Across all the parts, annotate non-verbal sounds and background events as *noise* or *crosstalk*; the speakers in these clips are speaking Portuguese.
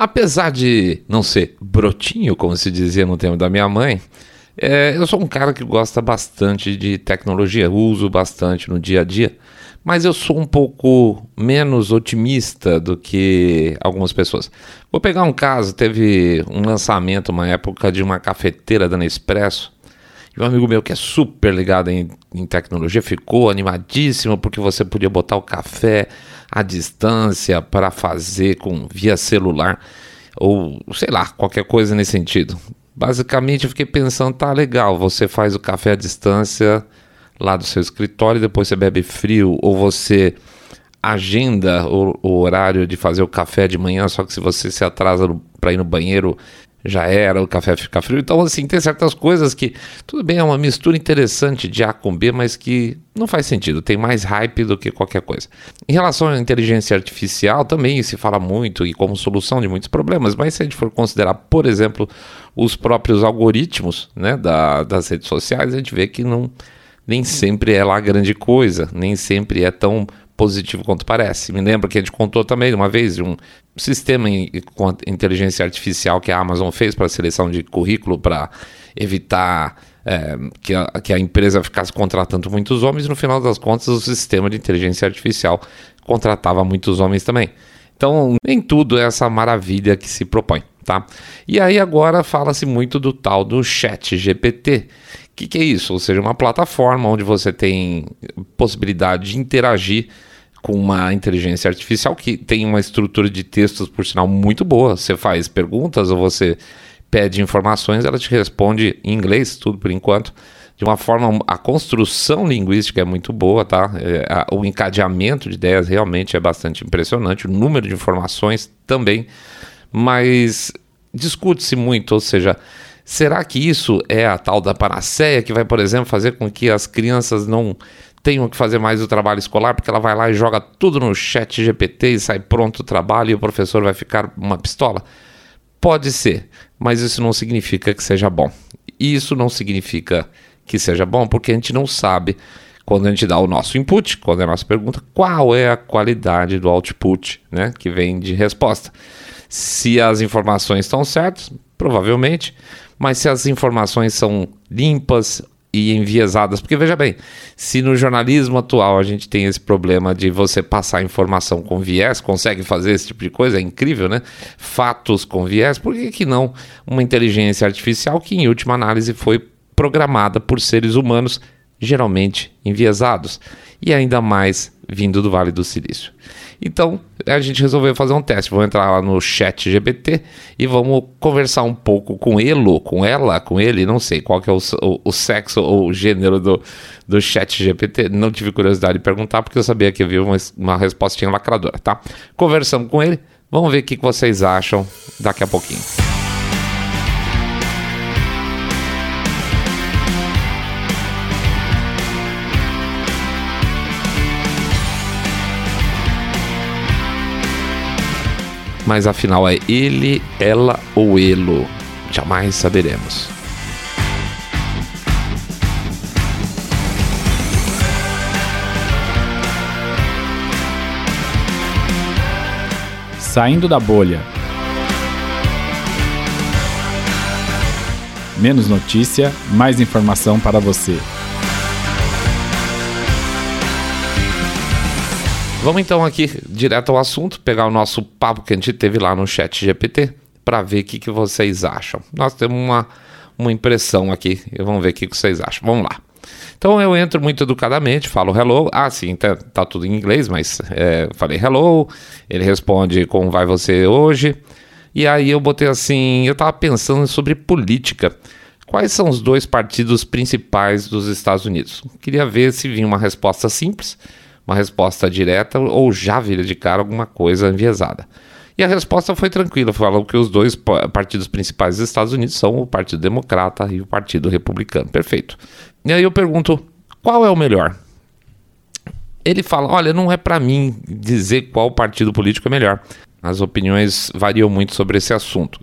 Apesar de não ser brotinho, como se dizia no tempo da minha mãe, é, eu sou um cara que gosta bastante de tecnologia, uso bastante no dia a dia, mas eu sou um pouco menos otimista do que algumas pessoas. Vou pegar um caso: teve um lançamento, uma época, de uma cafeteira da Nespresso. E um amigo meu que é super ligado em, em tecnologia ficou animadíssimo porque você podia botar o café à distância para fazer com via celular ou sei lá, qualquer coisa nesse sentido. Basicamente eu fiquei pensando, tá legal, você faz o café à distância lá do seu escritório depois você bebe frio ou você agenda o, o horário de fazer o café de manhã, só que se você se atrasa para ir no banheiro, já era, o café fica frio. Então, assim, tem certas coisas que, tudo bem, é uma mistura interessante de A com B, mas que não faz sentido, tem mais hype do que qualquer coisa. Em relação à inteligência artificial, também se fala muito e como solução de muitos problemas, mas se a gente for considerar, por exemplo, os próprios algoritmos né, da, das redes sociais, a gente vê que não, nem sempre é lá grande coisa, nem sempre é tão positivo quanto parece. Me lembro que a gente contou também uma vez de um sistema com inteligência artificial que a Amazon fez para seleção de currículo para evitar é, que, a, que a empresa ficasse contratando muitos homens. No final das contas, o sistema de inteligência artificial contratava muitos homens também. Então, nem tudo é essa maravilha que se propõe, tá? E aí agora fala-se muito do tal do Chat GPT. O que, que é isso? Ou seja, uma plataforma onde você tem possibilidade de interagir com uma inteligência artificial que tem uma estrutura de textos, por sinal, muito boa. Você faz perguntas ou você pede informações, ela te responde em inglês, tudo por enquanto. De uma forma, a construção linguística é muito boa, tá? É, a, o encadeamento de ideias realmente é bastante impressionante, o número de informações também, mas discute-se muito, ou seja, será que isso é a tal da panaceia que vai, por exemplo, fazer com que as crianças não tenham que fazer mais o trabalho escolar, porque ela vai lá e joga tudo no chat GPT e sai pronto o trabalho e o professor vai ficar uma pistola? Pode ser, mas isso não significa que seja bom. E isso não significa que seja bom porque a gente não sabe, quando a gente dá o nosso input, quando é a nossa pergunta, qual é a qualidade do output né, que vem de resposta. Se as informações estão certas, provavelmente, mas se as informações são limpas, e enviesadas. Porque veja bem, se no jornalismo atual a gente tem esse problema de você passar informação com viés, consegue fazer esse tipo de coisa, é incrível, né? Fatos com viés, por que, que não uma inteligência artificial que, em última análise, foi programada por seres humanos, geralmente enviesados, e ainda mais vindo do Vale do Silício? Então a gente resolveu fazer um teste. Vou entrar lá no chat GPT e vamos conversar um pouco com ele, com ela, com ele, não sei qual que é o, o, o sexo ou o gênero do, do chat GPT. Não tive curiosidade de perguntar porque eu sabia que havia uma, uma respostinha lacradora, tá? Conversamos com ele, vamos ver o que vocês acham daqui a pouquinho. Mas afinal é ele, ela ou elo? Jamais saberemos. Saindo da bolha. Menos notícia, mais informação para você. Vamos então aqui direto ao assunto, pegar o nosso papo que a gente teve lá no chat GPT para ver o que, que vocês acham. Nós temos uma, uma impressão aqui vamos ver o que, que vocês acham. Vamos lá. Então eu entro muito educadamente, falo hello. Ah, sim, tá, tá tudo em inglês, mas é, falei hello. Ele responde como vai você hoje. E aí eu botei assim, eu tava pensando sobre política. Quais são os dois partidos principais dos Estados Unidos? Queria ver se vinha uma resposta simples uma resposta direta ou já vira de cara alguma coisa enviesada. E a resposta foi tranquila, falou que os dois partidos principais dos Estados Unidos são o Partido Democrata e o Partido Republicano. Perfeito. E aí eu pergunto, qual é o melhor? Ele fala, olha, não é para mim dizer qual partido político é melhor. As opiniões variam muito sobre esse assunto.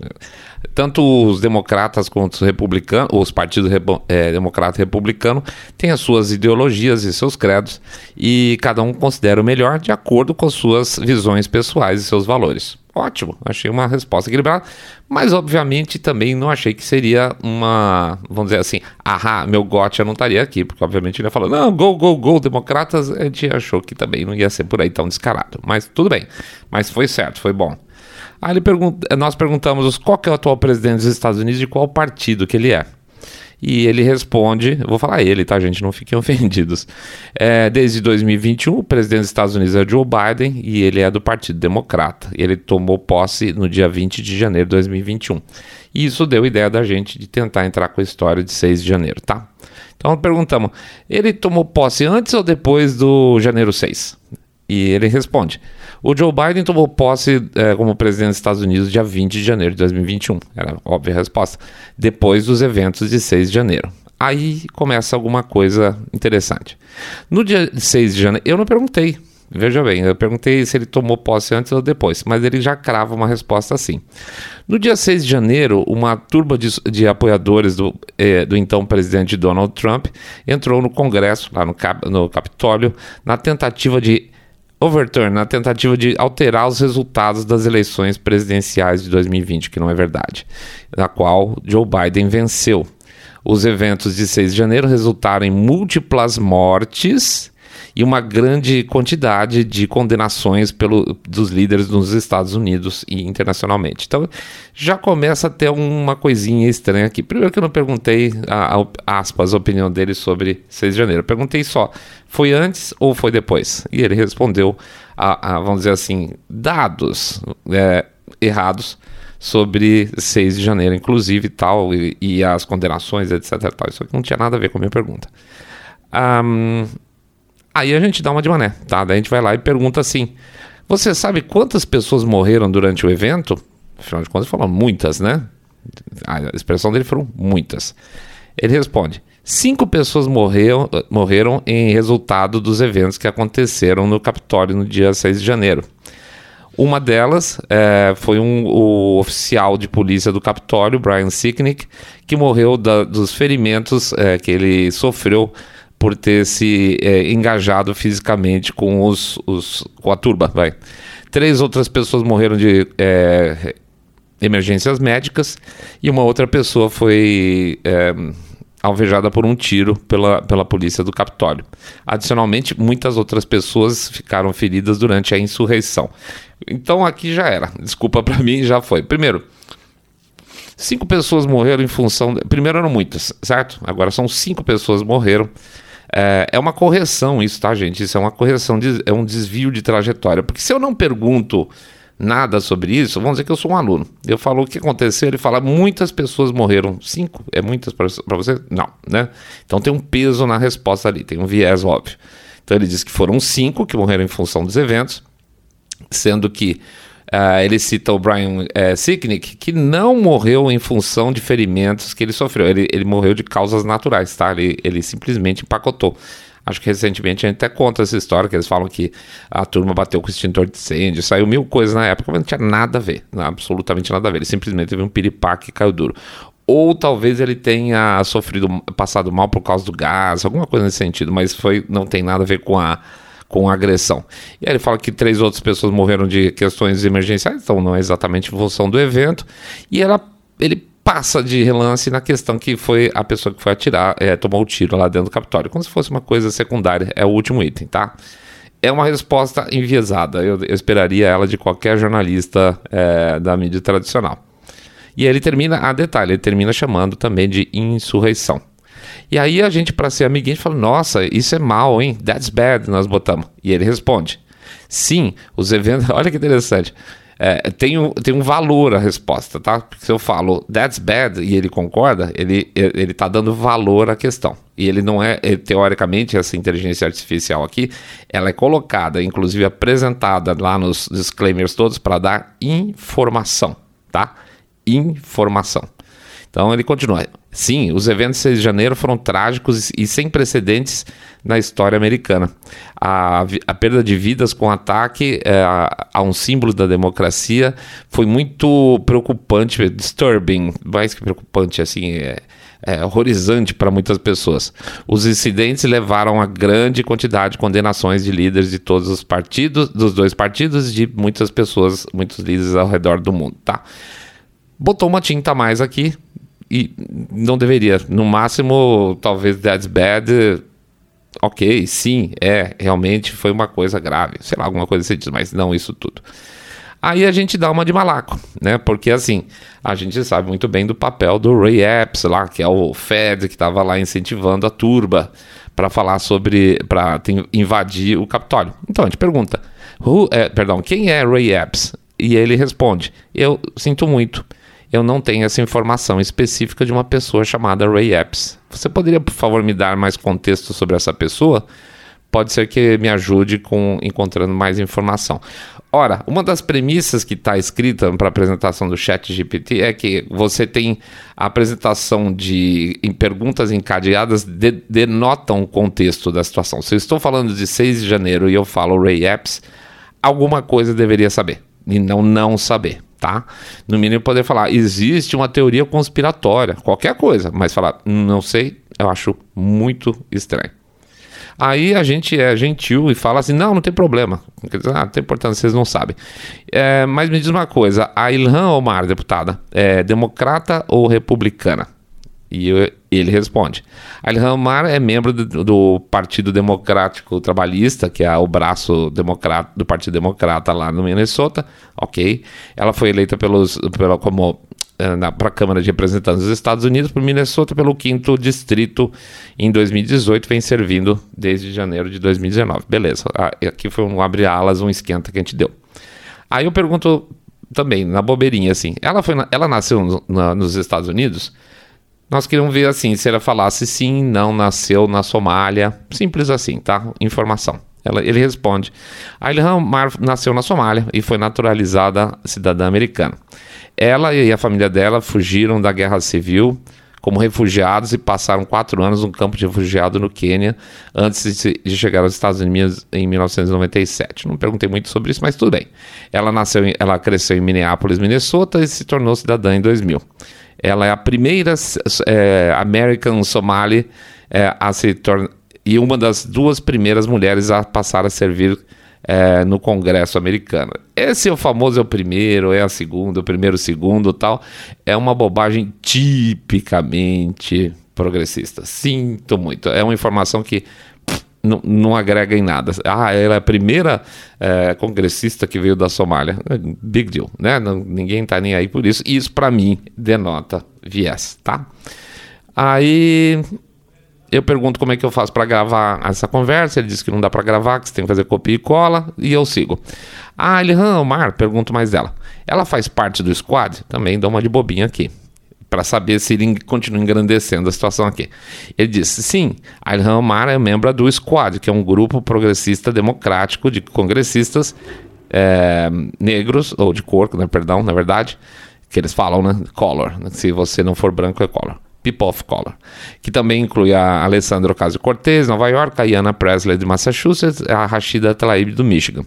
Tanto os democratas quanto os republicanos, os partidos é, democrata e republicano, têm as suas ideologias e seus credos, e cada um considera o melhor de acordo com as suas visões pessoais e seus valores. Ótimo, achei uma resposta equilibrada, mas obviamente também não achei que seria uma, vamos dizer assim, ahá, meu gotcha não estaria aqui, porque obviamente ele ia falar, não, go, go, go, democratas, a gente achou que também não ia ser por aí tão descarado, mas tudo bem, mas foi certo, foi bom. Aí pergunta, nós perguntamos qual é o atual presidente dos Estados Unidos e qual partido que ele é. E ele responde, vou falar ele, tá, gente? Não fiquem *laughs* ofendidos. É, desde 2021, o presidente dos Estados Unidos é Joe Biden e ele é do Partido Democrata. Ele tomou posse no dia 20 de janeiro de 2021. E isso deu ideia da gente de tentar entrar com a história de 6 de janeiro, tá? Então perguntamos, ele tomou posse antes ou depois do janeiro 6? E ele responde: o Joe Biden tomou posse é, como presidente dos Estados Unidos dia 20 de janeiro de 2021. Era a óbvia resposta. Depois dos eventos de 6 de janeiro. Aí começa alguma coisa interessante. No dia 6 de janeiro, eu não perguntei. Veja bem, eu perguntei se ele tomou posse antes ou depois, mas ele já crava uma resposta assim. No dia 6 de janeiro, uma turma de, de apoiadores do, eh, do então presidente Donald Trump entrou no Congresso, lá no, no Capitólio, na tentativa de overturn na tentativa de alterar os resultados das eleições presidenciais de 2020, que não é verdade, na qual Joe Biden venceu. Os eventos de 6 de janeiro resultaram em múltiplas mortes e uma grande quantidade de condenações pelo, dos líderes nos Estados Unidos e internacionalmente. Então já começa a ter uma coisinha estranha aqui. Primeiro que eu não perguntei, a, a, aspas, a opinião dele sobre 6 de janeiro. Eu perguntei só, foi antes ou foi depois? E ele respondeu, a, a vamos dizer assim, dados é, errados sobre 6 de janeiro, inclusive tal, e, e as condenações, etc. Tal. Isso aqui não tinha nada a ver com a minha pergunta. Um, Aí a gente dá uma de mané, tá? Daí a gente vai lá e pergunta assim: Você sabe quantas pessoas morreram durante o evento? Afinal de contas, falou muitas, né? A expressão dele foram muitas. Ele responde: Cinco pessoas morreram, morreram em resultado dos eventos que aconteceram no Capitólio no dia 6 de janeiro. Uma delas é, foi um, o oficial de polícia do Capitólio, Brian Sicknick, que morreu da, dos ferimentos é, que ele sofreu por ter se é, engajado fisicamente com, os, os, com a turba. Vai. Três outras pessoas morreram de é, emergências médicas e uma outra pessoa foi é, alvejada por um tiro pela, pela polícia do Capitólio. Adicionalmente, muitas outras pessoas ficaram feridas durante a insurreição. Então aqui já era. Desculpa para mim, já foi. Primeiro, cinco pessoas morreram em função. De... Primeiro eram muitas, certo? Agora são cinco pessoas morreram é, é uma correção isso, tá, gente? Isso é uma correção, de, é um desvio de trajetória. Porque se eu não pergunto nada sobre isso, vamos dizer que eu sou um aluno. Eu falo o que aconteceu, ele fala muitas pessoas morreram. Cinco? É muitas para você? Não, né? Então tem um peso na resposta ali, tem um viés óbvio. Então ele diz que foram cinco que morreram em função dos eventos, sendo que Uh, ele cita o Brian uh, Sicknick, que não morreu em função de ferimentos que ele sofreu. Ele, ele morreu de causas naturais, tá? Ele, ele simplesmente empacotou. Acho que recentemente a gente até conta essa história, que eles falam que a turma bateu com o extintor de incêndio, saiu mil coisas na época, mas não tinha nada a ver, absolutamente nada a ver. Ele simplesmente teve um piripaque e caiu duro. Ou talvez ele tenha sofrido, passado mal por causa do gás, alguma coisa nesse sentido, mas foi, não tem nada a ver com a com agressão. E aí ele fala que três outras pessoas morreram de questões emergenciais, então não é exatamente função do evento. E ela, ele passa de relance na questão que foi a pessoa que foi atirar, é, tomou o tiro lá dentro do Capitólio, como se fosse uma coisa secundária, é o último item, tá? É uma resposta enviesada, eu, eu esperaria ela de qualquer jornalista é, da mídia tradicional. E aí ele termina, a detalhe, ele termina chamando também de insurreição. E aí a gente, para ser amiguinho, fala: Nossa, isso é mal, hein? That's bad, nós botamos. E ele responde: Sim, os eventos. *laughs* Olha que interessante. É, tem, um, tem um valor a resposta, tá? Porque se eu falo that's bad e ele concorda, ele, ele tá dando valor à questão. E ele não é, ele, teoricamente, essa inteligência artificial aqui, ela é colocada, inclusive apresentada lá nos disclaimers todos para dar informação, tá? Informação. Então ele continua. Sim, os eventos de 6 de janeiro foram trágicos e sem precedentes na história americana. A, a perda de vidas com ataque é, a, a, um símbolo da democracia foi muito preocupante, disturbing, mais que preocupante, assim, é, é, horrorizante para muitas pessoas. Os incidentes levaram a grande quantidade de condenações de líderes de todos os partidos, dos dois partidos, de muitas pessoas, muitos líderes ao redor do mundo, tá? Botou uma tinta a mais aqui e não deveria. No máximo, talvez that's bad. Ok, sim, é, realmente foi uma coisa grave, sei lá, alguma coisa assim, mas não isso tudo. Aí a gente dá uma de malaco, né? Porque assim, a gente sabe muito bem do papel do Ray Epps lá, que é o Fed que estava lá incentivando a turba para falar sobre, para invadir o Capitólio. Então a gente pergunta, who, é, perdão, quem é Ray Epps? E ele responde, eu sinto muito, eu não tenho essa informação específica de uma pessoa chamada Ray Epps. Você poderia, por favor, me dar mais contexto sobre essa pessoa? Pode ser que me ajude com encontrando mais informação. Ora, uma das premissas que está escrita para a apresentação do Chat GPT é que você tem a apresentação de em perguntas encadeadas de, denotam o contexto da situação. Se eu estou falando de 6 de janeiro e eu falo Ray Epps, alguma coisa deveria saber e não não saber, tá? No mínimo poder falar, existe uma teoria conspiratória, qualquer coisa, mas falar, não sei, eu acho muito estranho. Aí a gente é gentil e fala assim: não, não tem problema. Ah, não tem importância, vocês não sabem. É, mas me diz uma coisa: a Ilhan Omar, deputada, é democrata ou republicana? E eu, ele responde: Ilhan Omar é membro do, do, Partido Democrático Trabalhista, que é o braço democrata, do Partido Democrata lá no Minnesota. Ok. Ela foi eleita pelos, pela, como eh, para a Câmara de Representantes dos Estados Unidos por Minnesota pelo quinto distrito em 2018, vem servindo desde janeiro de 2019. Beleza, ah, aqui foi um abre-alas, um esquenta que a gente deu. Aí eu pergunto também, na bobeirinha, assim, ela, foi na, ela nasceu no, na, nos Estados Unidos? Nós queríamos ver assim, se ela falasse sim, não, nasceu na Somália, simples assim, tá? Informação. Ela, ele responde: a Ilhan Mar nasceu na Somália e foi naturalizada cidadã americana. Ela e a família dela fugiram da guerra civil como refugiados e passaram quatro anos no campo de refugiado no Quênia antes de chegar aos Estados Unidos em 1997. Não perguntei muito sobre isso, mas tudo bem. Ela nasceu, ela cresceu em Minneapolis, Minnesota e se tornou cidadã em 2000. Ela é a primeira é, American Somali é, a se tornar e uma das duas primeiras mulheres a passar a servir é, no Congresso americano. Esse é o famoso é o primeiro, é a segunda, o primeiro, segundo tal. É uma bobagem tipicamente progressista. Sinto muito. É uma informação que não, não, agrega em nada. Ah, ela é a primeira é, congressista que veio da Somália. Big deal, né? Não, ninguém tá nem aí por isso. E isso, para mim, denota viés, tá? Aí eu pergunto como é que eu faço para gravar essa conversa. Ele diz que não dá para gravar, que você tem que fazer copia e cola, e eu sigo. Ah, Ilhan Omar, pergunto mais dela. Ela faz parte do squad? Também dou uma de bobinha aqui. Para saber se ele continua engrandecendo a situação aqui. Ele disse: sim, Ilhan Omar é membro do Squad, que é um grupo progressista democrático de congressistas é, negros, ou de cor, né, perdão, na verdade, que eles falam, né? Color. Se você não for branco, é color. People of Color, que também inclui a Alessandra Ocasio-Cortez, Nova York, a Iana Presley de Massachusetts, a Rashida Tlaib do Michigan.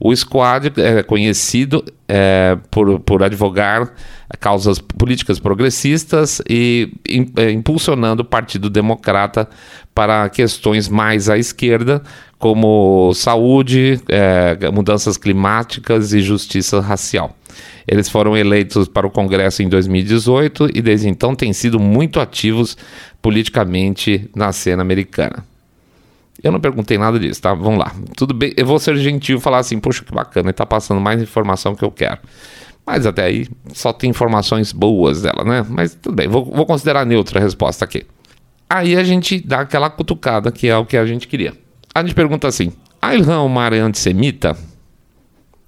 O Squad é conhecido é, por, por advogar causas políticas progressistas e é, impulsionando o Partido Democrata para questões mais à esquerda, como saúde, é, mudanças climáticas e justiça racial. Eles foram eleitos para o Congresso em 2018 e desde então têm sido muito ativos politicamente na cena americana. Eu não perguntei nada disso, tá? Vamos lá. Tudo bem, eu vou ser gentil e falar assim, poxa, que bacana, ele tá passando mais informação que eu quero. Mas até aí só tem informações boas dela, né? Mas tudo bem, vou, vou considerar neutra a resposta aqui. Aí a gente dá aquela cutucada que é o que a gente queria. A gente pergunta assim: a Ilhan Omar é antissemita?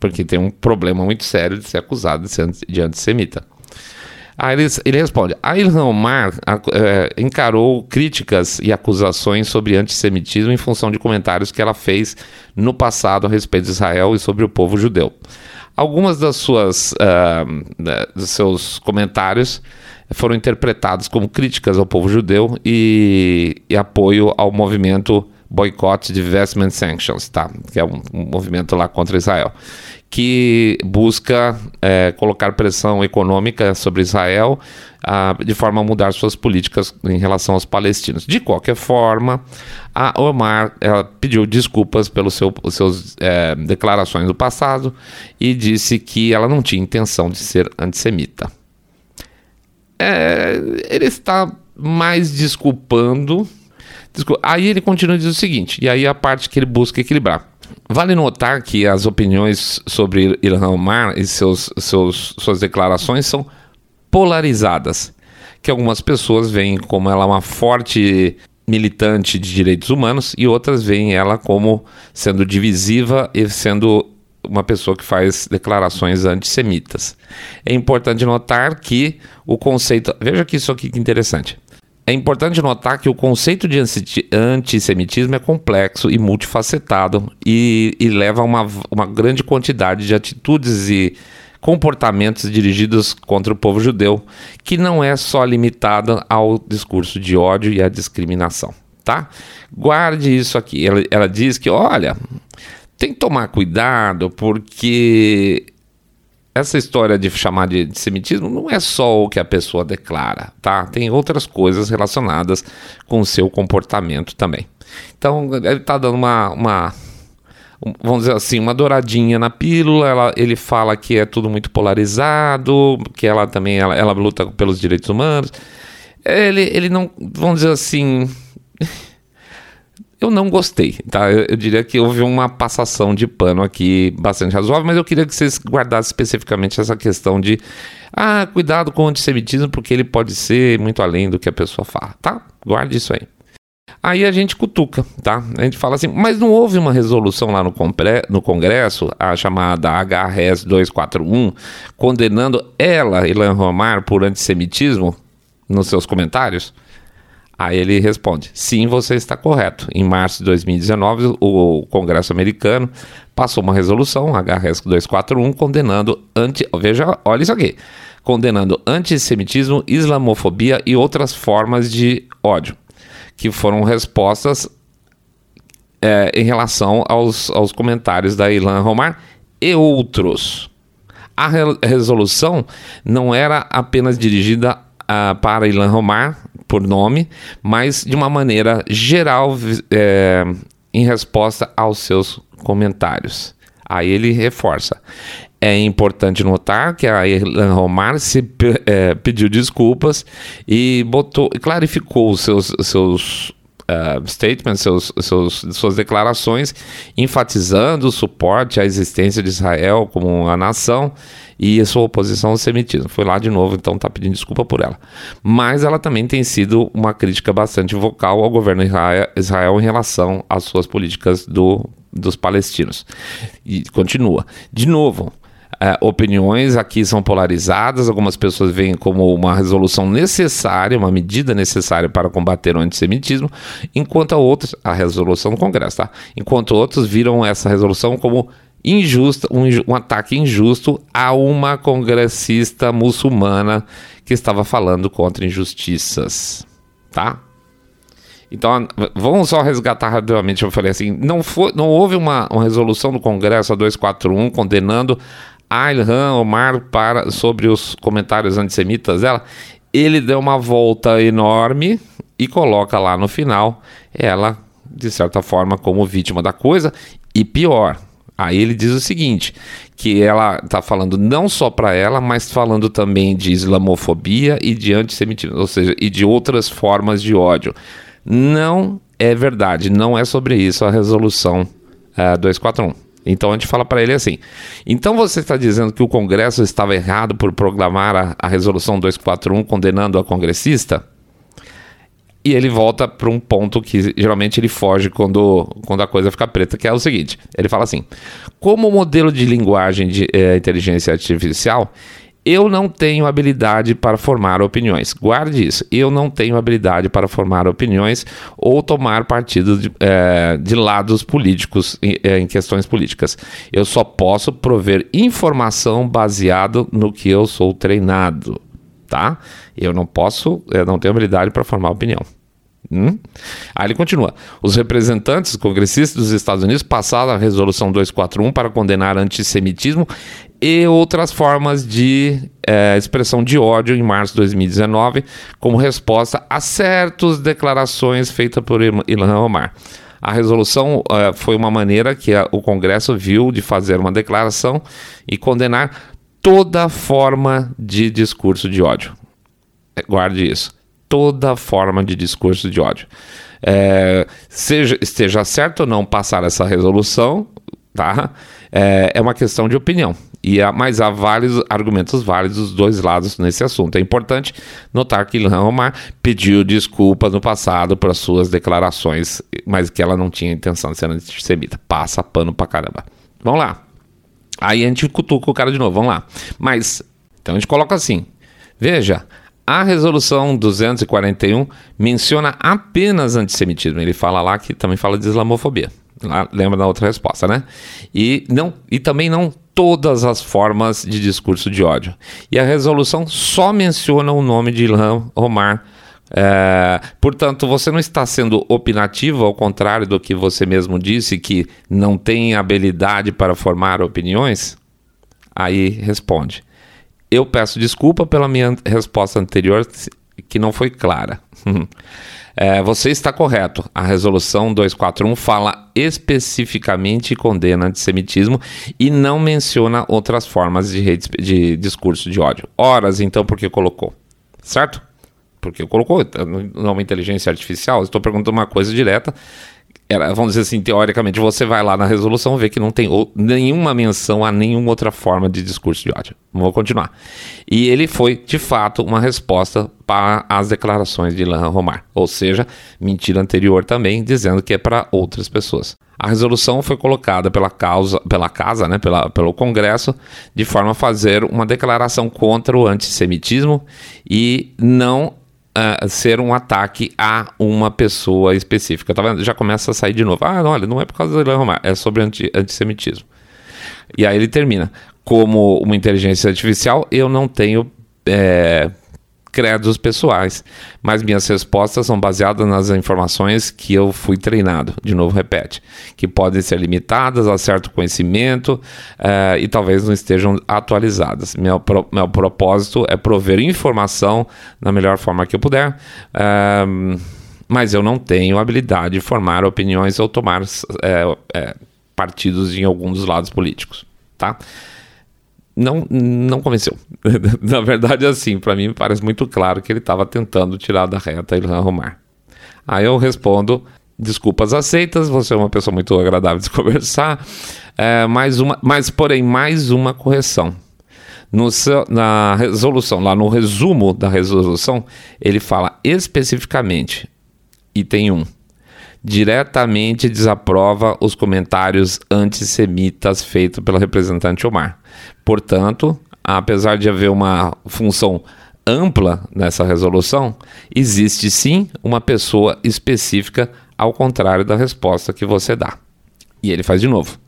Porque tem um problema muito sério de ser acusado de ser de antissemita. Aí ele, ele responde: a Ilhan Omar é, encarou críticas e acusações sobre antissemitismo em função de comentários que ela fez no passado a respeito de Israel e sobre o povo judeu. Algumas das suas uh, dos seus comentários foram interpretados como críticas ao povo judeu e, e apoio ao movimento Boycott Divestment Sanctions, tá? que é um, um movimento lá contra Israel, que busca é, colocar pressão econômica sobre Israel ah, de forma a mudar suas políticas em relação aos palestinos. De qualquer forma, a Omar pediu desculpas pelas seu, suas é, declarações do passado e disse que ela não tinha intenção de ser antissemita. É, ele está mais desculpando. Desculpa, aí ele continua dizendo o seguinte, e aí a parte que ele busca equilibrar. Vale notar que as opiniões sobre Ilhan Omar e seus, seus, suas declarações são polarizadas, que algumas pessoas veem como ela uma forte militante de direitos humanos e outras veem ela como sendo divisiva e sendo uma pessoa que faz declarações antissemitas. É importante notar que o conceito. Veja que isso aqui que interessante. É importante notar que o conceito de antissemitismo é complexo e multifacetado e, e leva a uma, uma grande quantidade de atitudes e comportamentos dirigidos contra o povo judeu, que não é só limitada ao discurso de ódio e à discriminação, tá? Guarde isso aqui. Ela, ela diz que, olha, tem que tomar cuidado porque essa história de chamar de antissemitismo não é só o que a pessoa declara, tá? Tem outras coisas relacionadas com o seu comportamento também. Então, ele está dando uma, uma vamos dizer assim, uma douradinha na pílula. Ela, ele fala que é tudo muito polarizado, que ela também ela, ela luta pelos direitos humanos. Ele, ele não, vamos dizer assim, eu não gostei, tá? Eu, eu, diria que houve uma passação de pano aqui bastante razoável, mas eu queria que vocês guardassem especificamente essa questão de ah, cuidado com o antissemitismo, porque ele pode ser muito além do que a pessoa fala, tá? Guarde isso aí. Aí a gente cutuca, tá? A gente fala assim, mas não houve uma resolução lá no, no Congresso, a chamada HRS 241, condenando ela, Ilan Romar, por antissemitismo nos seus comentários? Aí ele responde: sim, você está correto. Em março de 2019, o Congresso americano passou uma resolução, HRS 241, condenando anti. Veja, olha isso aqui. Condenando antissemitismo, islamofobia e outras formas de ódio que foram respostas é, em relação aos, aos comentários da Ilan Romar e outros. A re resolução não era apenas dirigida uh, para Ilan Romar, por nome, mas de uma maneira geral é, em resposta aos seus comentários. Aí ele reforça. É importante notar que a Irlan Romar se é, pediu desculpas e botou, clarificou os seus, seus uh, statements, seus, seus, suas declarações, enfatizando o suporte à existência de Israel como a nação e a sua oposição ao semitismo. Foi lá de novo, então está pedindo desculpa por ela. Mas ela também tem sido uma crítica bastante vocal ao governo Israel, em relação às suas políticas do, dos palestinos. E continua. De novo, é, opiniões aqui são polarizadas, algumas pessoas veem como uma resolução necessária, uma medida necessária para combater o antissemitismo, enquanto outros, a resolução do Congresso, tá? Enquanto outros viram essa resolução como injusta, um, um ataque injusto a uma congressista muçulmana que estava falando contra injustiças, tá? Então, vamos só resgatar rapidamente. Eu falei assim: não, foi, não houve uma, uma resolução do Congresso, a 241, condenando a Ilhan Omar para, sobre os comentários antissemitas dela, ele deu uma volta enorme e coloca lá no final ela, de certa forma, como vítima da coisa. E pior, aí ele diz o seguinte: que ela está falando não só para ela, mas falando também de islamofobia e de antissemitismo, ou seja, e de outras formas de ódio. Não é verdade, não é sobre isso a resolução uh, eh, 241. Então a gente fala para ele assim: então você está dizendo que o Congresso estava errado por proclamar a, a resolução 241 condenando a congressista? E ele volta para um ponto que geralmente ele foge quando, quando a coisa fica preta, que é o seguinte: ele fala assim, como modelo de linguagem de é, inteligência artificial, Eu não tenho habilidade para formar opiniões. Guarde isso. Eu não tenho habilidade para formar opiniões ou tomar partido de, é, de lados políticos em, é, em, questões políticas. Eu só posso prover informação baseado no que eu sou treinado, tá? Eu não posso, eu não tenho habilidade para formar opinião. Hum? Aí ele continua. Os representantes congressistas dos Estados Unidos passaram a resolução 241 para condenar antissemitismo e outras formas de é, expressão de ódio em março de 2019, como resposta a certas declarações feitas por Ilhan Omar. A resolução é, foi uma maneira que a, o Congresso viu de fazer uma declaração e condenar toda forma de discurso de ódio. É, guarde isso toda forma de discurso de ódio. É, seja, esteja certo ou não passar essa resolução, tá? É, é uma questão de opinião. E há, mas há vários argumentos válidos dos dois lados nesse assunto. É importante notar que Ilhan Omar pediu desculpas no passado por suas declarações, mas que ela não tinha intenção de ser antissemita. Passa pano pra caramba. Vamos lá. Aí a gente cutuca o cara de novo, vamos lá. Mas, então a gente coloca assim: veja, a resolução 241 menciona apenas antissemitismo. Ele fala lá que também fala de islamofobia. Lá, lembra da outra resposta, né? E, não, e também não todas as formas de discurso de ódio. E a resolução só menciona o nome de Ilham Omar. É, portanto, você não está sendo opinativo, ao contrário do que você mesmo disse, que não tem habilidade para formar opiniões? Aí responde. Eu peço desculpa pela minha resposta anterior, que não foi clara. *laughs* é, você está correto. A resolução 241 fala especificamente e condena antissemitismo e não menciona outras formas de, rede, de discurso de ódio. Horas, então, porque colocou. Certo? Porque colocou, não é uma inteligência artificial. Estou perguntando uma coisa direta era, vamos dizer assim, teoricamente, você vai lá na resolução vê que não tem nenhuma menção a nenhuma outra forma de discurso de ódio. Vou continuar. E ele foi, de fato, uma resposta para as declarações de Ilan Romar, ou seja, mentira anterior também, dizendo que é para outras pessoas. A resolução foi colocada pela, causa, pela casa, né, pela, pelo Congresso, de forma a fazer uma declaração contra o antissemitismo e não uh, ser um ataque a uma pessoa específica. Tá vendo? Já começa a sair de novo. Ah, olha, não é por causa do Ilan Romar, é sobre anti antissemitismo. E aí ele termina. Como uma inteligência artificial, eu não tenho é, credos pessoais, mas minhas respostas são baseadas nas informações que eu fui treinado. De novo, repete, que podem ser limitadas a certo conhecimento uh, e talvez não estejam atualizadas. Meu, pro, meu propósito é prover informação da melhor forma que eu puder. Uh, mas eu não tenho habilidade de formar opiniões ou tomar é, partidos em algum dos lados políticos, tá? Não, não convenceu. *laughs* Na verdade, assim, para mim parece muito claro que ele estava tentando tirar da reta e arrumar. Aí eu respondo: desculpas aceitas, você é uma pessoa muito agradável de *laughs* conversar, é, mais uma, mas porém, mais uma correção. No, na resolução, lá no resumo da resolução, ele fala especificamente, item 1, diretamente desaprova os comentários antissemitas feitos pelo representante Omar. Portanto, apesar de haver uma função ampla nessa resolução, existe sim uma pessoa específica ao contrário da resposta que você dá. E ele faz de novo.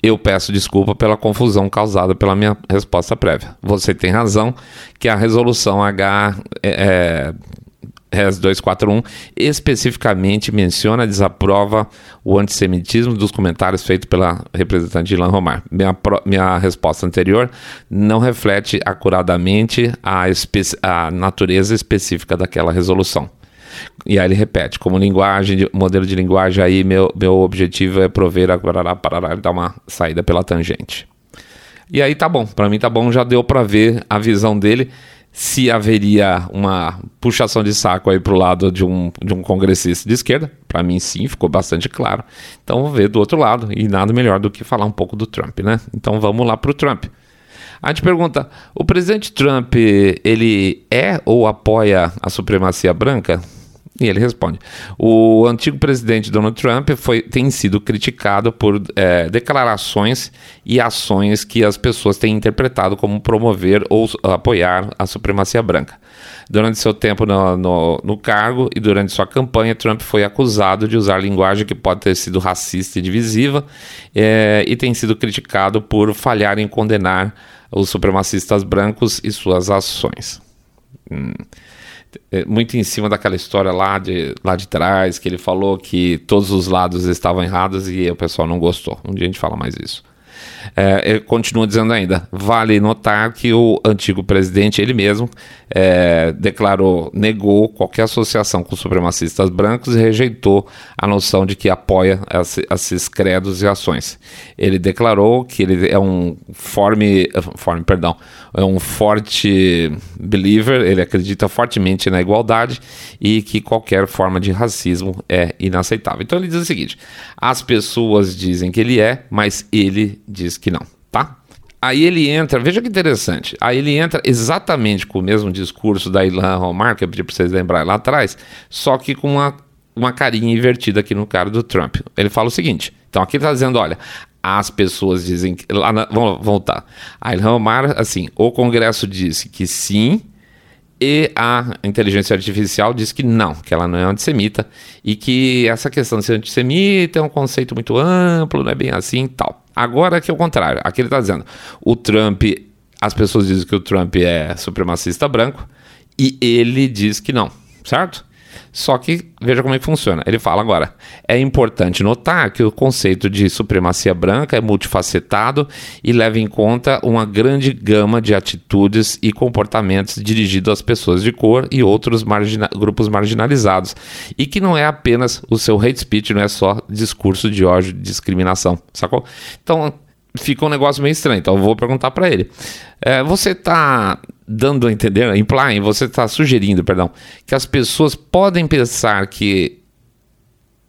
Eu peço desculpa pela confusão causada pela minha resposta prévia. Você tem razão que a resolução H é, é RES 241 especificamente menciona, desaprova o antissemitismo dos comentários feitos pela representante Ilan Romar. Minha, minha resposta anterior não reflete acuradamente a, a natureza específica daquela resolução. E aí ele repete, como linguagem, de, modelo de linguagem aí, meu, meu objetivo é prover a parará, parará, dar uma saída pela tangente. E aí tá bom, para mim tá bom, já deu para ver a visão dele se haveria uma puxação de saco aí para o lado de um, de um congressista de esquerda. Para mim, sim, ficou bastante claro. Então, vamos ver do outro lado. E nada melhor do que falar um pouco do Trump, né? Então, vamos lá para o Trump. A gente pergunta: o presidente Trump ele é ou apoia a supremacia branca? E ele responde: o antigo presidente Donald Trump foi, tem sido criticado por é, declarações e ações que as pessoas têm interpretado como promover ou apoiar a supremacia branca. Durante seu tempo no, no, no, cargo e durante sua campanha, Trump foi acusado de usar linguagem que pode ter sido racista e divisiva é, e tem sido criticado por falhar em condenar os supremacistas brancos e suas ações. Hum. É, muito em cima daquela história lá de, lá de trás, que ele falou que todos os lados estavam errados e o pessoal não gostou. Um dia a gente fala mais isso. É, ele continua dizendo ainda: vale notar que o antigo presidente, ele mesmo, é, declarou, negou qualquer associação com supremacistas brancos e rejeitou a noção de que apoia esses credos e ações. Ele declarou que ele é um forme, forme perdão, é um forte believer, ele acredita fortemente na igualdade e que qualquer forma de racismo é inaceitável. Então ele diz o seguinte: as pessoas dizem que ele é, mas ele diz que não, tá? Aí ele entra, veja que interessante, aí ele entra exatamente com o mesmo discurso da Ilan Romar, que eu pedi para vocês lembrarem lá atrás, só que com uma, uma carinha invertida aqui no cara do Trump. Ele fala o seguinte, então aqui ele está dizendo, olha, as pessoas dizem que. Lá na, vamos voltar. A Ilhan Omar, assim, o Congresso disse que sim, e a inteligência artificial diz que não, que ela não é antissemita e que essa questão de ser antissemita é um conceito muito amplo, não é bem assim e tal. Agora que é o contrário, aqui ele está dizendo, o Trump, as pessoas dizem que o Trump é supremacista branco e ele diz que não, certo? Só que veja como é que funciona. Ele fala agora: é importante notar que o conceito de supremacia branca é multifacetado e leva em conta uma grande gama de atitudes e comportamentos dirigidos às pessoas de cor e outros margina grupos marginalizados, e que não é apenas o seu hate speech, não é só discurso de ódio, de discriminação, sacou? Então fica um negócio meio estranho. Então eu vou perguntar para ele: é, você está dando a entender, implying, você está sugerindo, perdão, que as pessoas podem pensar que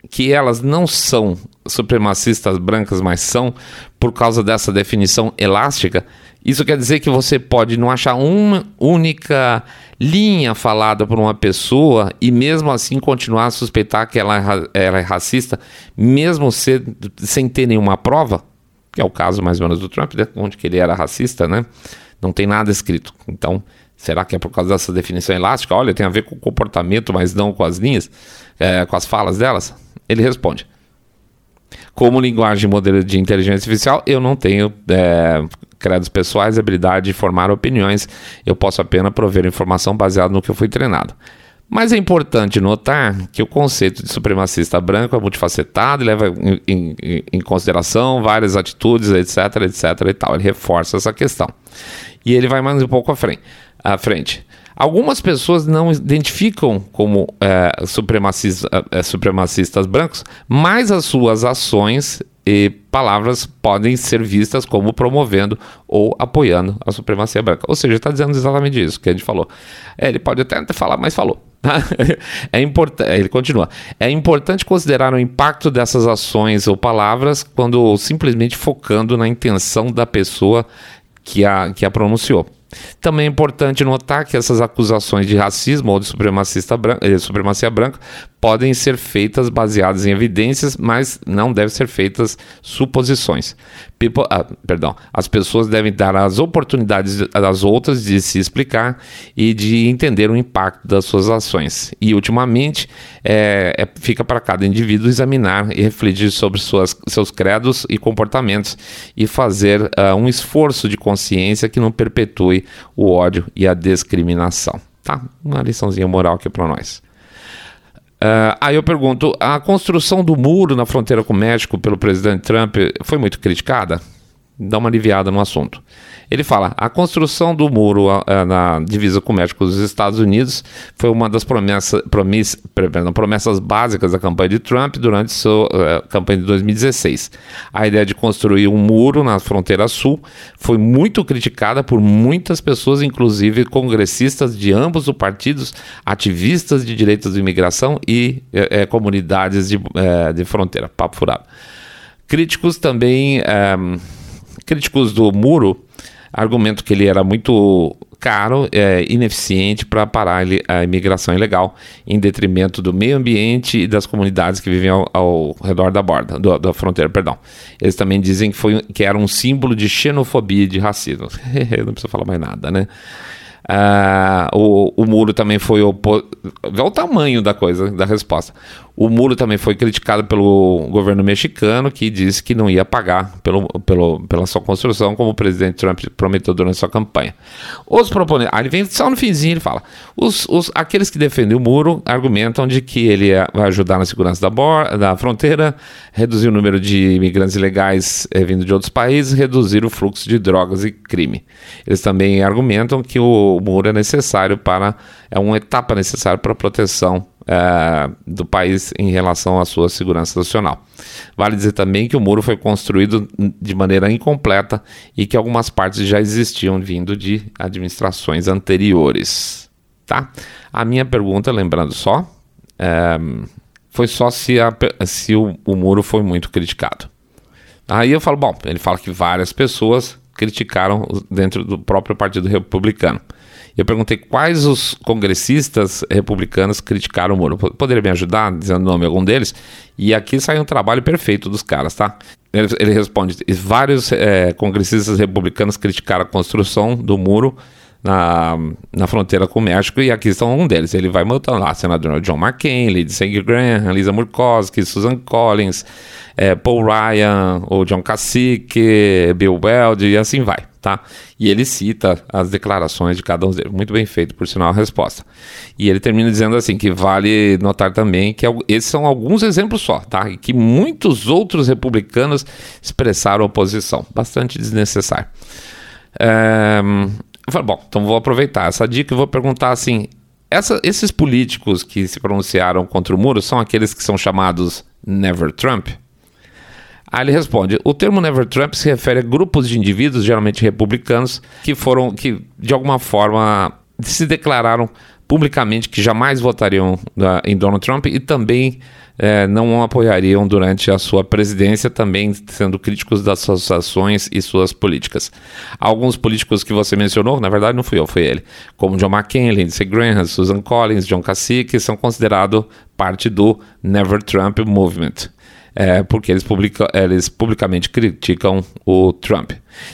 que elas não são supremacistas brancas, mas são por causa dessa definição elástica. Isso quer dizer que você pode não achar uma única linha falada por uma pessoa e mesmo assim continuar a suspeitar que ela, é ela é racista, mesmo ser, sem ter nenhuma prova, que é o caso mais ou menos do Trump, né? onde que ele era racista, né? Não tem nada escrito. Então, será que é por causa dessa definição elástica? Olha, tem a ver com o comportamento, mas não com as linhas, é, com as falas delas? Ele responde. Como linguagem modelo de inteligência artificial, eu não tenho é, credos pessoais, habilidade de formar opiniões. Eu posso apenas prover informação baseada no que eu fui treinado. Mas é importante notar que o conceito de supremacista branco é multifacetado e leva em, em, em, consideração várias atitudes, etc, etc e tal. Ele reforça essa questão. E ele vai mais um pouco à frente. À frente. Algumas pessoas não identificam como é, supremacistas, é, supremacistas brancos, mas as suas ações e palavras podem ser vistas como promovendo ou apoiando a supremacia branca. Ou seja, está dizendo exatamente isso que a gente falou. É, ele pode até falar, mas falou. *laughs* é importante, ele continua. É importante considerar o impacto dessas ações ou palavras quando simplesmente focando na intenção da pessoa que a, que a pronunciou. Também é importante notar que essas acusações de racismo ou de supremacista branca, eh, supremacia branca podem ser feitas baseadas em evidências, mas não devem ser feitas suposições. People, ah, perdão, as pessoas devem dar as oportunidades às outras de se explicar e de entender o impacto das suas ações. E, ultimamente, é, é, fica para cada indivíduo examinar e refletir sobre suas, seus credos e comportamentos e fazer uh, um esforço de consciência que não perpetue o ódio e a discriminação. Tá? Uma liçãozinha moral aqui para nós. Uh, aí eu pergunto: a construção do muro na fronteira com o México pelo presidente Trump foi muito criticada? Dá uma aliviada no assunto. Ele fala: a construção do muro uh, na divisa com o México dos Estados Unidos foi uma das promessas, perdão, promessas básicas da campanha de Trump durante sua uh, campanha de 2016. A ideia de construir um muro na fronteira sul foi muito criticada por muitas pessoas, inclusive congressistas de ambos os partidos, ativistas de direitos de imigração e eh, comunidades de, de fronteira. Papo furado. Críticos também. Críticos do muro argumento que ele era muito caro, é, ineficiente para parar a imigração ilegal, em detrimento do meio ambiente e das comunidades que vivem ao, ao redor da borda, do, da fronteira, perdão. Eles também dizem que, foi, que era um símbolo de xenofobia e de racismo. *laughs* Não precisa falar mais nada, né? Uh, o, o muro também foi. Vê o tamanho da coisa, da resposta. O muro também foi criticado pelo governo mexicano, que disse que não ia pagar pelo, pelo, pela sua construção, como o presidente Trump prometeu durante sua campanha. Os proponentes. Aí ele vem só no finzinho ele fala: os, os, aqueles que defendem o muro argumentam de que ele vai ajudar na segurança da, borda, da fronteira, reduzir o número de imigrantes ilegais eh, vindo de outros países, reduzir o fluxo de drogas e crime. Eles também argumentam que o muro é necessário para. é uma etapa necessária para a proteção é, do país em relação à sua segurança nacional. Vale dizer também que o muro foi construído de maneira incompleta e que algumas partes já existiam vindo de administrações anteriores. Tá? A minha pergunta, lembrando só, é, foi só se, a, se o, o muro foi muito criticado. Aí eu falo, bom, ele fala que várias pessoas criticaram dentro do próprio Partido Republicano. Eu perguntei quais os congressistas republicanos criticaram o muro. Poderia me ajudar dizendo o nome algum deles? E aqui sai um trabalho perfeito dos caras, tá? Ele, ele responde: vários é, congressistas republicanos criticaram a construção do muro na, na fronteira com o México, e aqui estão um deles. Ele vai montando lá, senador John McCain, Lindsey Graham, Lisa Murkowski, Susan Collins, é, Paul Ryan, o John Cacique, Bill Weld, e assim vai, tá? E ele cita as declarações de cada um deles. Muito bem feito, por sinal, a resposta. E ele termina dizendo assim, que vale notar também que esses são alguns exemplos só, tá? E que muitos outros republicanos expressaram oposição. Bastante desnecessário. É, eu falei, bom, então vou aproveitar essa dica e vou perguntar assim: essa, esses políticos que se pronunciaram contra o muro são aqueles que são chamados Never Trump? Aí ele responde: o termo Never Trump se refere a grupos de indivíduos, geralmente republicanos, que foram, que de alguma forma se declararam publicamente que jamais votariam em Donald Trump e também é, não o apoiariam durante a sua presidência, também sendo críticos das suas ações e suas políticas. Alguns políticos que você mencionou, na verdade não fui eu, foi ele, como John McCain, Lindsey Graham, Susan Collins, John Kasich, são considerados parte do Never Trump Movement. É, porque eles, publica, eles publicamente criticam o Trump.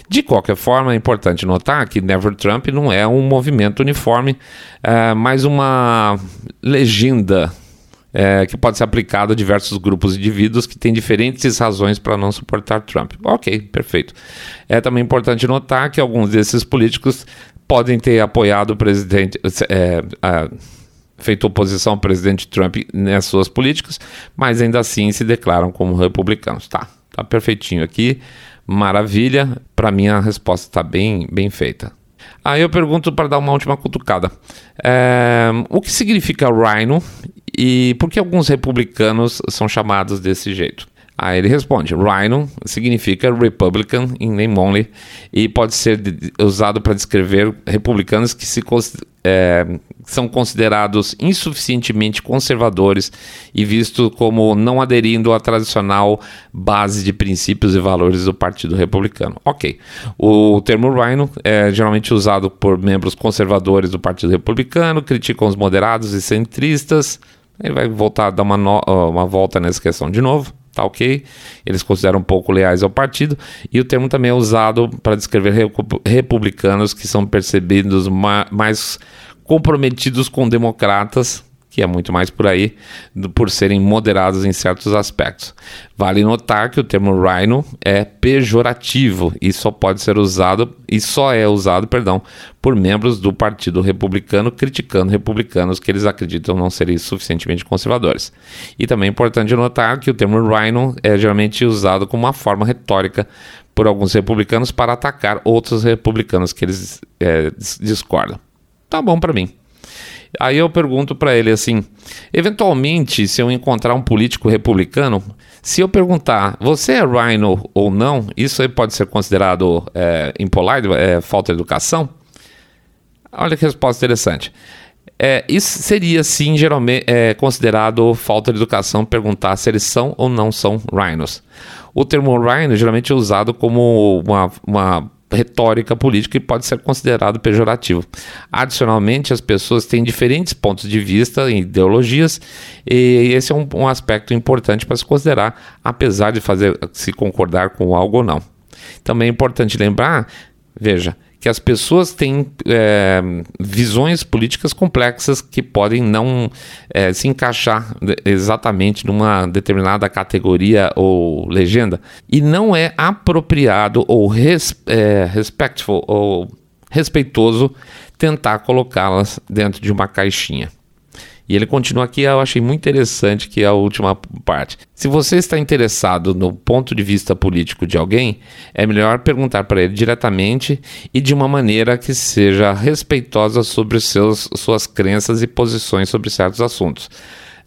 De qualquer forma, é importante notar que Never Trump não é um movimento uniforme, é, mas uma legenda é, que pode ser aplicado a diversos grupos de indivíduos que têm diferentes razões para não suportar Trump. Ok, perfeito. É também importante notar que alguns desses políticos podem ter apoiado o presidente, é, a, feito oposição ao presidente Trump nas suas políticas, mas ainda assim se declaram como republicanos. Tá, tá perfeitinho aqui, maravilha. Para mim a resposta está bem, bem feita. Aí eu pergunto para dar uma última cutucada: é, o que significa Rhino e por que alguns republicanos são chamados desse jeito? Aí ele responde: Rhino significa Republican em name only e pode ser usado para descrever republicanos que se, é, são considerados insuficientemente conservadores e vistos como não aderindo à tradicional base de princípios e valores do Partido Republicano. Ok. O termo Rhino é geralmente usado por membros conservadores do Partido Republicano, criticam os moderados e centristas. Ele vai voltar a dar uma, no, uma volta nessa questão de novo tá ok? Eles consideram um pouco leais ao partido, e o termo também é usado para descrever republicanos que são percebidos ma mais comprometidos com democratas que é muito mais por aí, por serem moderados em certos aspectos. Vale notar que o termo rhino é pejorativo e só pode ser usado e só é usado, perdão, por membros do Partido Republicano criticando republicanos que eles acreditam não serem suficientemente conservadores. E também é importante notar que o termo rhino é geralmente usado como uma forma retórica por alguns republicanos para atacar outros republicanos que eles é, discordam. Tá bom para mim. Aí eu pergunto para ele assim: eventualmente, se eu encontrar um político republicano, se eu perguntar, você é rhino ou não, isso aí pode ser considerado é, impolite, é, falta de educação? Olha que resposta interessante. É, isso seria sim geralmente é, considerado falta de educação perguntar se eles são ou não são rhinos. O termo rhino geralmente é usado como uma, uma retórica política e pode ser considerado pejorativo. Adicionalmente, as pessoas têm diferentes pontos de vista e ideologias, e esse é um, um aspecto importante para se considerar, apesar de fazer se concordar com algo ou não. Também é importante lembrar, veja, que as pessoas têm é, visões políticas complexas que podem não é, se encaixar exatamente numa determinada categoria ou legenda e não é apropriado ou res, é, respectful ou respeitoso tentar colocá-las dentro de uma caixinha. E ele continua aqui, eu achei muito interessante que é a última parte. Se você está interessado no ponto de vista político de alguém, é melhor perguntar para ele diretamente e de uma maneira que seja respeitosa sobre seus, suas crenças e posições sobre certos assuntos.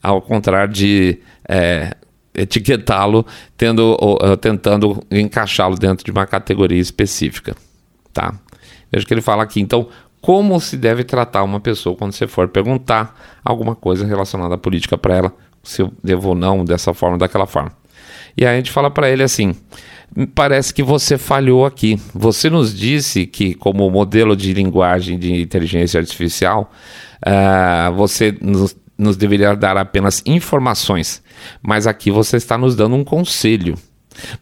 Ao contrário de é, etiquetá-lo tendo, ou, tentando encaixá-lo dentro de uma categoria específica. Tá? Veja que ele fala aqui, então, como se deve tratar uma pessoa quando você for perguntar alguma coisa relacionada à política para ela, se eu devo ou não dessa forma, daquela forma. E aí a gente fala para ele assim: parece que você falhou aqui. Você nos disse que, como modelo de linguagem de inteligência artificial, uh, você nos, nos deveria dar apenas informações, mas aqui você está nos dando um conselho.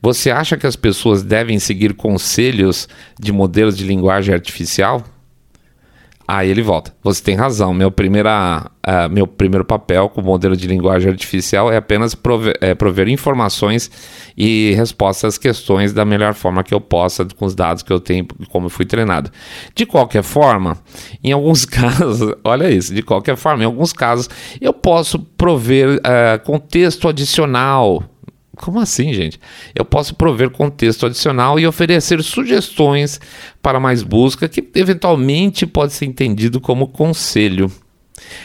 Você acha que as pessoas devem seguir conselhos de modelos de linguagem artificial? Aí ele volta. Você tem razão. Meu, primeira, uh, meu primeiro papel com o modelo de linguagem artificial é apenas prover, é, prover informações e respostas às questões da melhor forma que eu possa, com os dados que eu tenho, como eu fui treinado. De qualquer forma, em alguns *laughs* casos, olha isso, de qualquer forma, em alguns casos, eu posso prover uh, contexto adicional como assim, gente? Eu posso prover contexto adicional e oferecer sugestões para mais busca que eventualmente pode ser entendido como conselho.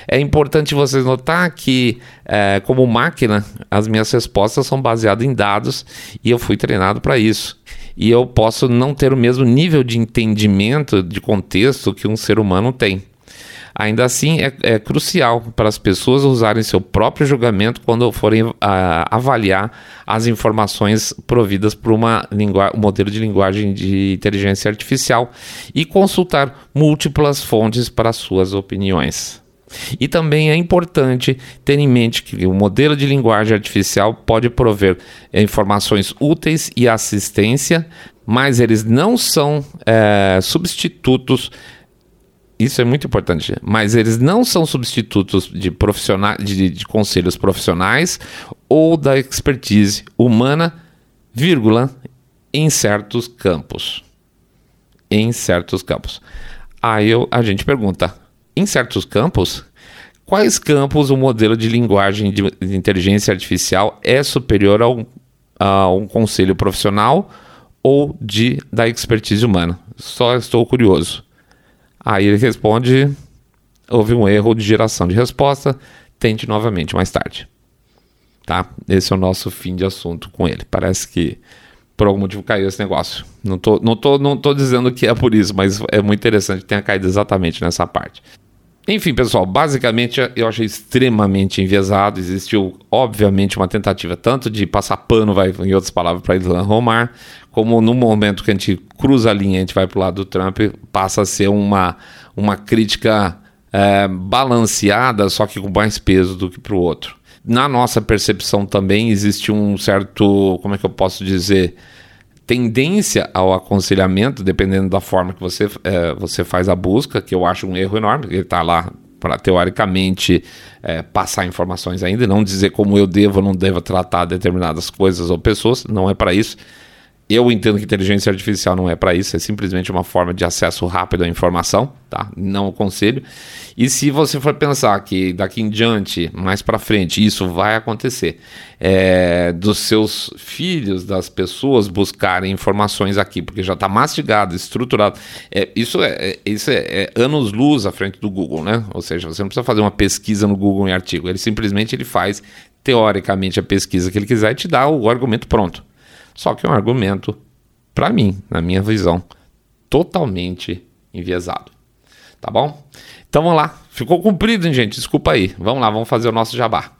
É importante vocês notar que, é, como máquina, as minhas respostas são baseadas em dados e eu fui treinado para isso. E eu posso não ter o mesmo nível de entendimento de contexto que um ser humano tem. Ainda assim, é, é crucial para as pessoas usarem seu próprio julgamento quando forem uh, avaliar as informações providas por uma um modelo de linguagem de inteligência artificial e consultar múltiplas fontes para suas opiniões. E também é importante ter em mente que o modelo de linguagem artificial pode prover informações úteis e assistência, mas eles não são é, substitutos isso é muito importante. Mas eles não são substitutos de, profissionais, de, de conselhos profissionais ou da expertise humana, vírgula, em certos campos. Em certos campos. Aí eu, a gente pergunta: em certos campos? Quais campos o modelo de linguagem de, inteligência artificial é superior a um, a um conselho profissional ou de da expertise humana? Só estou curioso. Aí ele responde: houve um erro de geração de resposta, tente novamente mais tarde. Tá? Esse é o nosso fim de assunto com ele. Parece que por algum motivo caiu esse negócio. Não tô, não tô, não tô dizendo que é por isso, mas é muito interessante que tenha caído exatamente nessa parte. Enfim, pessoal, basicamente eu achei extremamente enviesado. Existiu, obviamente, uma tentativa tanto de passar pano, vai, em outras palavras, para Ilan Romar, como no momento que a gente cruza a linha, a gente vai para o lado do Trump, passa a ser uma, uma crítica é, balanceada, só que com mais peso do que para o outro. Na nossa percepção também existe um certo, como é que eu posso dizer, tendência ao aconselhamento, dependendo da forma que você, é, você faz a busca, que eu acho um erro enorme, ele está lá para teoricamente é, passar informações ainda, não dizer como eu devo ou não devo tratar determinadas coisas ou pessoas, não é para isso. Eu entendo que inteligência artificial não é para isso, é simplesmente uma forma de acesso rápido à informação, tá? Não aconselho. E se você for pensar que daqui em diante, mais para frente, isso vai acontecer, é, dos seus filhos, das pessoas buscarem informações aqui, porque já está mastigado, estruturado. É, isso é, é isso é, é anos-luz à frente do Google, né? Ou seja, você não precisa fazer uma pesquisa no Google em artigo, ele simplesmente ele faz teoricamente a pesquisa que ele quiser e te dá o argumento pronto. Só que é um argumento, para mim, na minha visão, totalmente enviesado. Tá bom? Então vamos lá. Ficou cumprido, hein, gente? Desculpa aí. Vamos lá, vamos fazer o nosso jabá.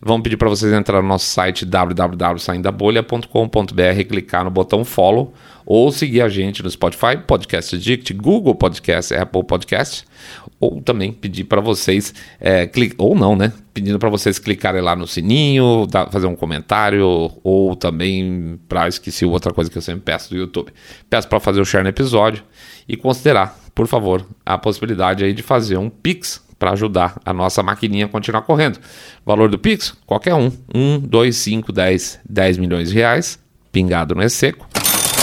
Vamos pedir para vocês entrar no nosso site www.saindabolha.com.br, clicar no botão follow ou seguir a gente no Spotify, Podcast Addict, Google Podcast, Apple Podcast, ou também pedir para vocês, é, ou não, né? Pedindo para vocês clicarem lá no sininho, fazer um comentário, ou também, para esquecer outra coisa que eu sempre peço do YouTube, peço para fazer o share no episódio e considerar, por favor, a possibilidade aí de fazer um Pix para ajudar a nossa maquininha a continuar correndo. Valor do Pix? Qualquer um. 1, 2, 5, 10, 10 milhões de reais, pingado no E-Seco.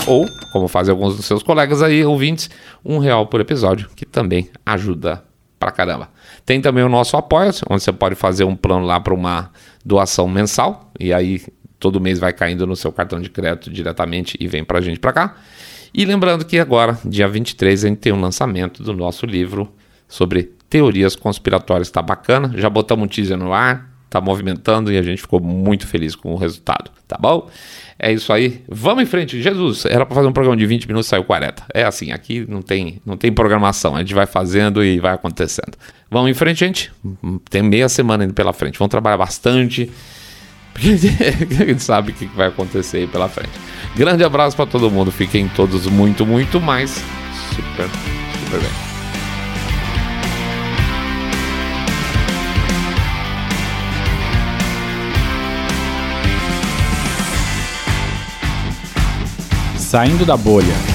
Ou, como fazem alguns dos seus colegas aí, ouvintes, um real por episódio, que também ajuda pra caramba. Tem também o nosso apoio, onde você pode fazer um plano lá para uma doação mensal, e aí todo mês vai caindo no seu cartão de crédito diretamente e vem pra gente pra cá. E lembrando que agora, dia 23, a gente tem um lançamento do nosso livro sobre teorias conspiratórias. Tá bacana, já botamos um teaser no ar, tá movimentando e a gente ficou muito feliz com o resultado, tá bom? É isso aí. Vamos em frente. Jesus, era para fazer um programa de 20 minutos, saiu 40. É assim, aqui não tem, não tem programação. A gente vai fazendo e vai acontecendo. Vamos em frente, gente. Tem meia semana indo pela frente. Vamos trabalhar bastante. Porque *laughs* a gente sabe o que vai acontecer aí pela frente. Grande abraço para todo mundo. Fiquem todos muito, muito mais super, super bem. Saindo da Bolha